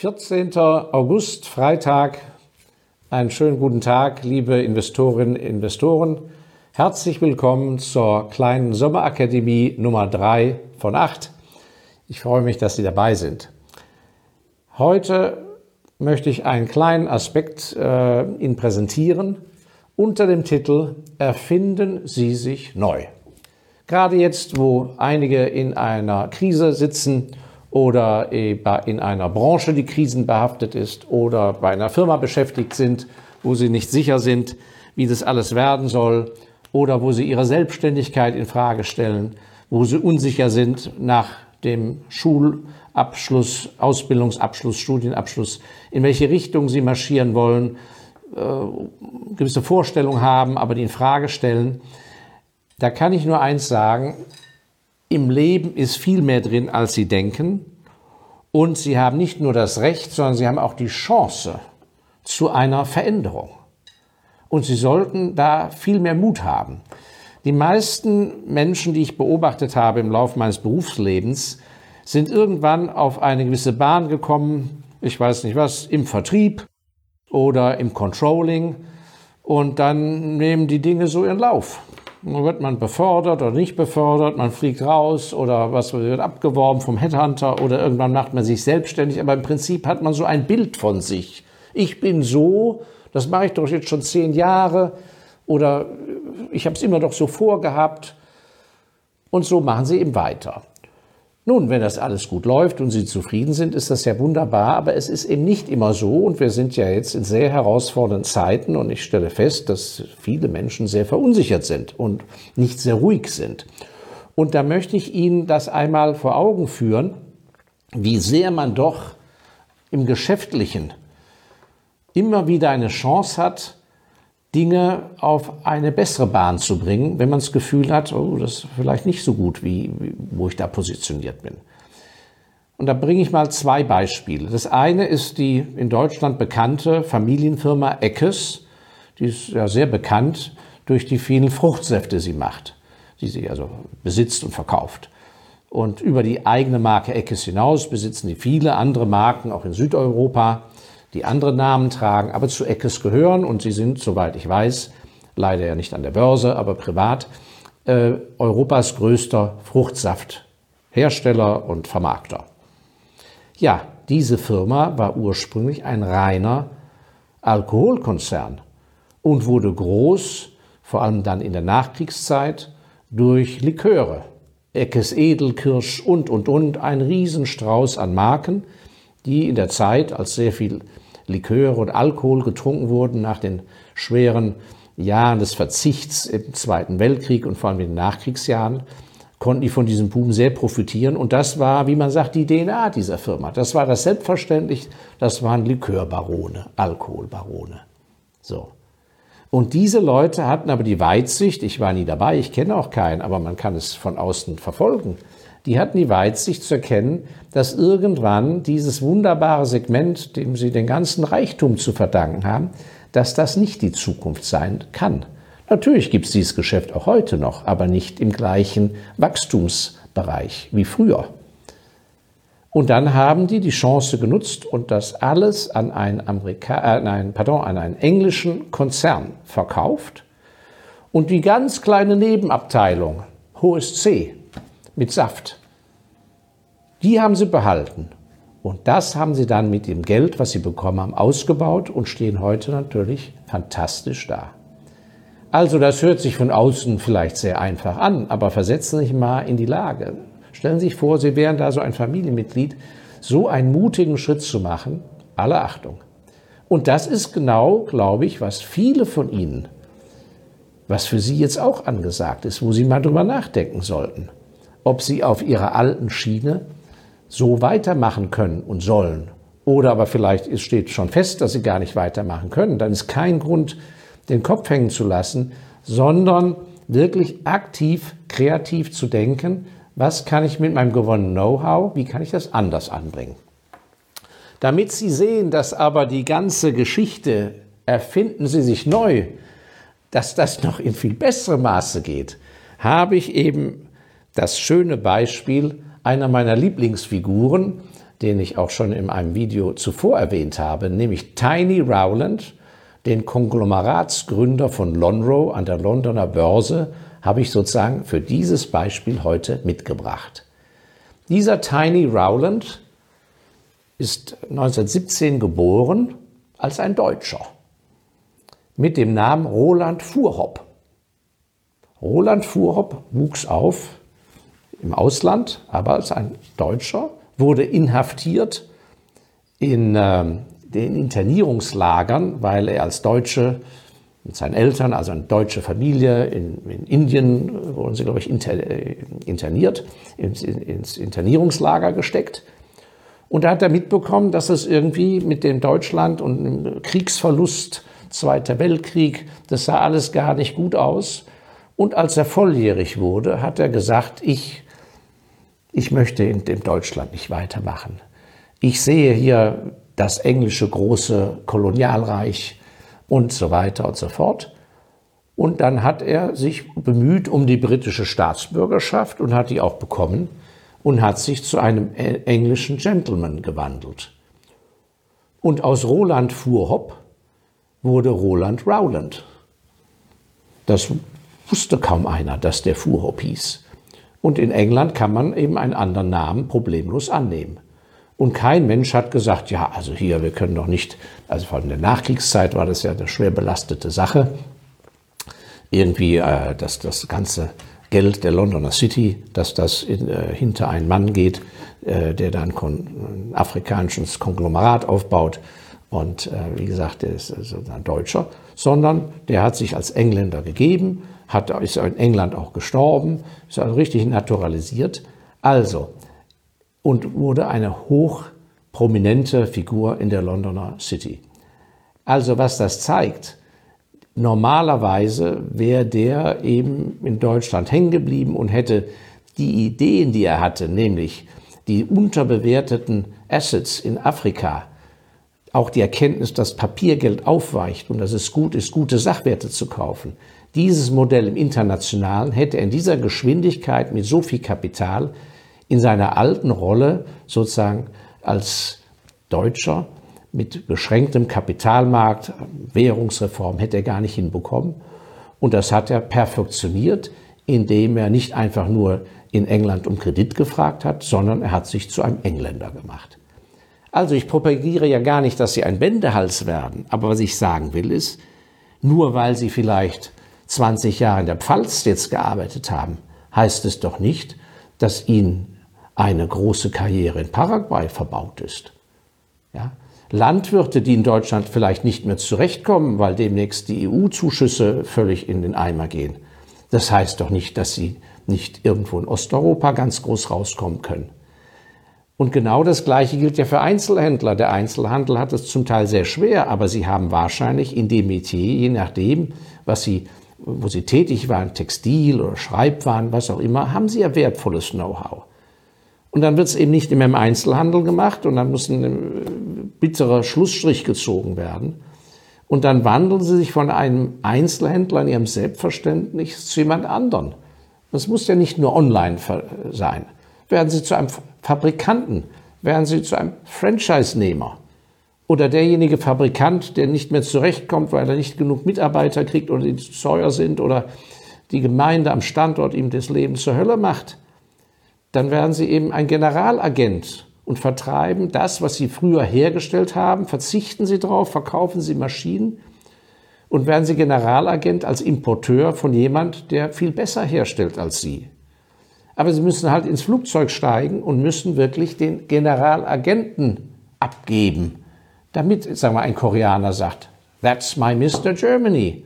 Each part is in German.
14. August, Freitag. Einen schönen guten Tag, liebe Investorinnen und Investoren. Herzlich willkommen zur kleinen Sommerakademie Nummer 3 von 8. Ich freue mich, dass Sie dabei sind. Heute möchte ich einen kleinen Aspekt äh, Ihnen präsentieren unter dem Titel Erfinden Sie sich neu. Gerade jetzt, wo einige in einer Krise sitzen oder in einer Branche, die krisenbehaftet ist oder bei einer Firma beschäftigt sind, wo sie nicht sicher sind, wie das alles werden soll oder wo sie ihre Selbstständigkeit in Frage stellen, wo sie unsicher sind nach dem Schulabschluss, Ausbildungsabschluss, Studienabschluss, in welche Richtung sie marschieren wollen, äh, gewisse Vorstellungen haben, aber die in Frage stellen. Da kann ich nur eins sagen, im Leben ist viel mehr drin, als Sie denken. Und Sie haben nicht nur das Recht, sondern Sie haben auch die Chance zu einer Veränderung. Und Sie sollten da viel mehr Mut haben. Die meisten Menschen, die ich beobachtet habe im Laufe meines Berufslebens, sind irgendwann auf eine gewisse Bahn gekommen, ich weiß nicht was, im Vertrieb oder im Controlling und dann nehmen die Dinge so ihren Lauf. Dann wird man befördert oder nicht befördert, man fliegt raus oder was wird abgeworben vom Headhunter oder irgendwann macht man sich selbstständig. Aber im Prinzip hat man so ein Bild von sich. Ich bin so, das mache ich doch jetzt schon zehn Jahre oder ich habe es immer doch so vorgehabt. Und so machen sie eben weiter. Nun, wenn das alles gut läuft und Sie zufrieden sind, ist das ja wunderbar, aber es ist eben nicht immer so und wir sind ja jetzt in sehr herausfordernden Zeiten und ich stelle fest, dass viele Menschen sehr verunsichert sind und nicht sehr ruhig sind. Und da möchte ich Ihnen das einmal vor Augen führen, wie sehr man doch im Geschäftlichen immer wieder eine Chance hat, Dinge auf eine bessere Bahn zu bringen, wenn man das Gefühl hat, oh, das ist vielleicht nicht so gut, wie, wo ich da positioniert bin. Und da bringe ich mal zwei Beispiele. Das eine ist die in Deutschland bekannte Familienfirma Eckes. Die ist ja sehr bekannt durch die vielen Fruchtsäfte, die sie macht, die sie also besitzt und verkauft. Und über die eigene Marke Eckes hinaus besitzen die viele andere Marken, auch in Südeuropa die andere Namen tragen, aber zu Eckes gehören und sie sind, soweit ich weiß, leider ja nicht an der Börse, aber privat, äh, Europas größter Fruchtsafthersteller und Vermarkter. Ja, diese Firma war ursprünglich ein reiner Alkoholkonzern und wurde groß, vor allem dann in der Nachkriegszeit, durch Liköre. Eckes Edelkirsch und, und, und, ein Riesenstrauß an Marken, die in der Zeit, als sehr viel Liköre und Alkohol getrunken wurden nach den schweren Jahren des Verzichts im Zweiten Weltkrieg und vor allem in den Nachkriegsjahren, konnten die von diesem Boom sehr profitieren. Und das war, wie man sagt, die DNA dieser Firma. Das war das selbstverständlich, das waren Likörbarone, Alkoholbarone. So. Und diese Leute hatten aber die Weitsicht, ich war nie dabei, ich kenne auch keinen, aber man kann es von außen verfolgen, die hatten die Weitsicht zu erkennen, dass irgendwann dieses wunderbare Segment, dem sie den ganzen Reichtum zu verdanken haben, dass das nicht die Zukunft sein kann. Natürlich gibt es dieses Geschäft auch heute noch, aber nicht im gleichen Wachstumsbereich wie früher. Und dann haben die die Chance genutzt und das alles an einen, Amerika äh, nein, pardon, an einen englischen Konzern verkauft und die ganz kleine Nebenabteilung, hohes C, mit Saft. Die haben sie behalten. Und das haben sie dann mit dem Geld, was sie bekommen haben, ausgebaut und stehen heute natürlich fantastisch da. Also das hört sich von außen vielleicht sehr einfach an, aber versetzen Sie sich mal in die Lage. Stellen Sie sich vor, Sie wären da so ein Familienmitglied, so einen mutigen Schritt zu machen, alle Achtung. Und das ist genau, glaube ich, was viele von Ihnen, was für Sie jetzt auch angesagt ist, wo Sie mal drüber nachdenken sollten ob sie auf ihrer alten Schiene so weitermachen können und sollen. Oder aber vielleicht steht schon fest, dass sie gar nicht weitermachen können. Dann ist kein Grund, den Kopf hängen zu lassen, sondern wirklich aktiv, kreativ zu denken, was kann ich mit meinem gewonnenen Know-how, wie kann ich das anders anbringen. Damit Sie sehen, dass aber die ganze Geschichte erfinden Sie sich neu, dass das noch in viel besserem Maße geht, habe ich eben das schöne Beispiel einer meiner Lieblingsfiguren, den ich auch schon in einem Video zuvor erwähnt habe, nämlich Tiny Rowland, den Konglomeratsgründer von Lonro an der Londoner Börse, habe ich sozusagen für dieses Beispiel heute mitgebracht. Dieser Tiny Rowland ist 1917 geboren als ein Deutscher mit dem Namen Roland Fuhrhopp. Roland Fuhrhopp wuchs auf im Ausland, aber als ein Deutscher, wurde inhaftiert in äh, den Internierungslagern, weil er als Deutsche mit seinen Eltern, also eine deutsche Familie in, in Indien, wurden sie, glaube ich, inter, äh, interniert, ins, ins Internierungslager gesteckt. Und da hat er mitbekommen, dass es irgendwie mit dem Deutschland und dem Kriegsverlust, Zweiter Weltkrieg, das sah alles gar nicht gut aus. Und als er volljährig wurde, hat er gesagt, ich ich möchte in dem Deutschland nicht weitermachen. Ich sehe hier das englische große Kolonialreich und so weiter und so fort. Und dann hat er sich bemüht um die britische Staatsbürgerschaft und hat die auch bekommen und hat sich zu einem englischen Gentleman gewandelt. Und aus Roland Fuhrhopp wurde Roland Rowland. Das wusste kaum einer, dass der Fuhrhopp hieß. Und in England kann man eben einen anderen Namen problemlos annehmen. Und kein Mensch hat gesagt, ja, also hier, wir können doch nicht, also vor allem in der Nachkriegszeit war das ja eine schwer belastete Sache, irgendwie äh, dass das ganze Geld der Londoner City, dass das in, äh, hinter einen Mann geht, äh, der dann ein afrikanisches Konglomerat aufbaut. Und äh, wie gesagt, der ist also ein Deutscher, sondern der hat sich als Engländer gegeben, hat, ist in England auch gestorben, ist also richtig naturalisiert. Also, und wurde eine hochprominente Figur in der Londoner City. Also, was das zeigt, normalerweise wäre der eben in Deutschland hängen geblieben und hätte die Ideen, die er hatte, nämlich die unterbewerteten Assets in Afrika, auch die Erkenntnis, dass Papiergeld aufweicht und dass es gut ist, gute Sachwerte zu kaufen, dieses Modell im Internationalen hätte in dieser Geschwindigkeit mit so viel Kapital in seiner alten Rolle sozusagen als Deutscher mit beschränktem Kapitalmarkt, Währungsreform hätte er gar nicht hinbekommen. Und das hat er perfektioniert, indem er nicht einfach nur in England um Kredit gefragt hat, sondern er hat sich zu einem Engländer gemacht. Also ich propagiere ja gar nicht, dass sie ein Wendehals werden, aber was ich sagen will ist, nur weil sie vielleicht 20 Jahre in der Pfalz jetzt gearbeitet haben, heißt es doch nicht, dass ihnen eine große Karriere in Paraguay verbaut ist. Ja? Landwirte, die in Deutschland vielleicht nicht mehr zurechtkommen, weil demnächst die EU-Zuschüsse völlig in den Eimer gehen. Das heißt doch nicht, dass sie nicht irgendwo in Osteuropa ganz groß rauskommen können. Und genau das Gleiche gilt ja für Einzelhändler. Der Einzelhandel hat es zum Teil sehr schwer, aber sie haben wahrscheinlich in dem Metier, je nachdem, was sie wo sie tätig waren, Textil oder Schreibwaren, was auch immer, haben sie ja wertvolles Know-how. Und dann wird es eben nicht mehr im Einzelhandel gemacht und dann muss ein äh, bitterer Schlussstrich gezogen werden. Und dann wandeln sie sich von einem Einzelhändler in ihrem Selbstverständnis zu jemand anderen. Das muss ja nicht nur online sein. Werden sie zu einem Fabrikanten, werden sie zu einem Franchise-Nehmer oder derjenige Fabrikant, der nicht mehr zurechtkommt, weil er nicht genug Mitarbeiter kriegt oder die zu teuer sind oder die Gemeinde am Standort ihm das Leben zur Hölle macht, dann werden sie eben ein Generalagent und vertreiben das, was sie früher hergestellt haben, verzichten sie darauf, verkaufen sie Maschinen und werden sie Generalagent als Importeur von jemand, der viel besser herstellt als sie. Aber sie müssen halt ins Flugzeug steigen und müssen wirklich den Generalagenten abgeben damit, sagen wir, ein Koreaner sagt, that's my Mr. Germany.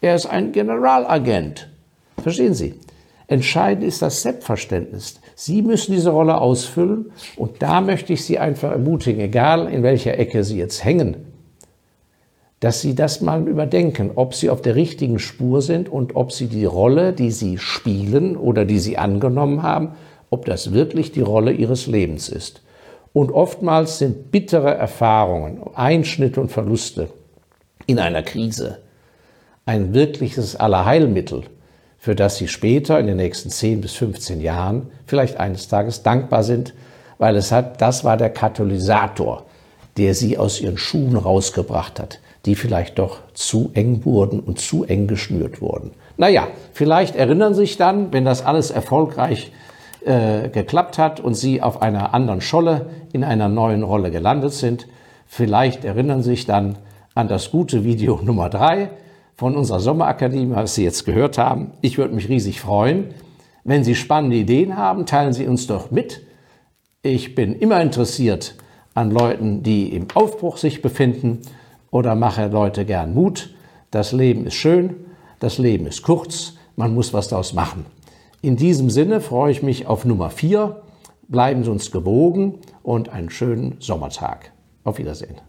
Er ist ein Generalagent. Verstehen Sie? Entscheidend ist das Selbstverständnis. Sie müssen diese Rolle ausfüllen und da möchte ich Sie einfach ermutigen, egal in welcher Ecke Sie jetzt hängen, dass Sie das mal überdenken, ob Sie auf der richtigen Spur sind und ob Sie die Rolle, die Sie spielen oder die Sie angenommen haben, ob das wirklich die Rolle Ihres Lebens ist. Und oftmals sind bittere Erfahrungen, Einschnitte und Verluste in einer Krise ein wirkliches Allerheilmittel, für das Sie später in den nächsten 10 bis 15 Jahren vielleicht eines Tages dankbar sind, weil es hat, das war der Katalysator, der sie aus ihren Schuhen rausgebracht hat, die vielleicht doch zu eng wurden und zu eng geschnürt wurden. Naja, vielleicht erinnern sich dann, wenn das alles erfolgreich äh, geklappt hat und sie auf einer anderen Scholle in einer neuen Rolle gelandet sind, vielleicht erinnern sich dann an das gute Video Nummer drei von unserer Sommerakademie, was Sie jetzt gehört haben. Ich würde mich riesig freuen. Wenn Sie spannende Ideen haben, teilen Sie uns doch mit. Ich bin immer interessiert an Leuten, die im Aufbruch sich befinden oder mache Leute gern Mut. Das Leben ist schön, das Leben ist kurz, man muss was daraus machen. In diesem Sinne freue ich mich auf Nummer 4. Bleiben Sie uns gewogen und einen schönen Sommertag. Auf Wiedersehen.